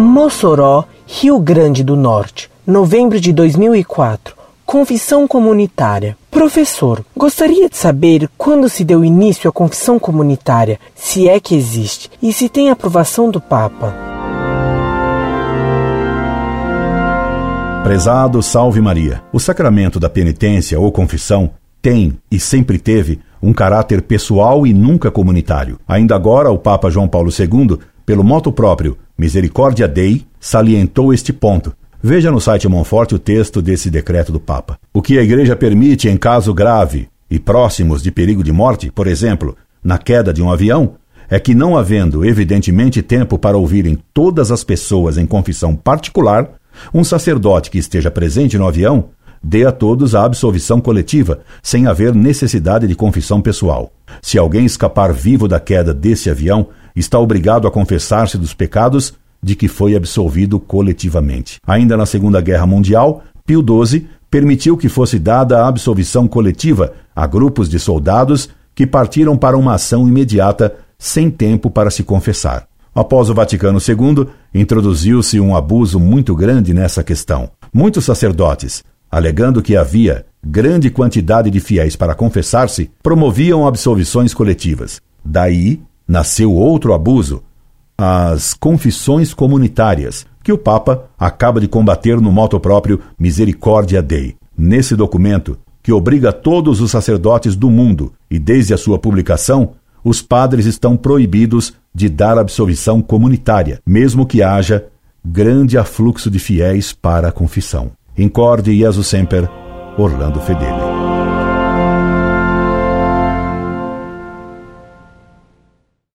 Mossoró, Rio Grande do Norte, novembro de 2004. Confissão comunitária. Professor, gostaria de saber quando se deu início à confissão comunitária, se é que existe, e se tem aprovação do Papa. Prezado Salve Maria, o sacramento da penitência ou confissão tem e sempre teve um caráter pessoal e nunca comunitário. Ainda agora, o Papa João Paulo II, pelo moto próprio Misericórdia Dei, salientou este ponto, Veja no site Monforte o texto desse decreto do Papa. O que a Igreja permite em caso grave e próximos de perigo de morte, por exemplo, na queda de um avião, é que, não havendo evidentemente tempo para ouvirem todas as pessoas em confissão particular, um sacerdote que esteja presente no avião dê a todos a absolvição coletiva, sem haver necessidade de confissão pessoal. Se alguém escapar vivo da queda desse avião, está obrigado a confessar-se dos pecados de que foi absolvido coletivamente. Ainda na Segunda Guerra Mundial, Pio XII permitiu que fosse dada a absolvição coletiva a grupos de soldados que partiram para uma ação imediata sem tempo para se confessar. Após o Vaticano II, introduziu-se um abuso muito grande nessa questão. Muitos sacerdotes, alegando que havia grande quantidade de fiéis para confessar-se, promoviam absolvições coletivas. Daí nasceu outro abuso, as confissões comunitárias, que o Papa acaba de combater no moto próprio Misericórdia Dei. Nesse documento, que obriga todos os sacerdotes do mundo, e desde a sua publicação, os padres estão proibidos de dar absolvição comunitária, mesmo que haja grande afluxo de fiéis para a confissão. Incorde Jesus Semper, Orlando Fedeli.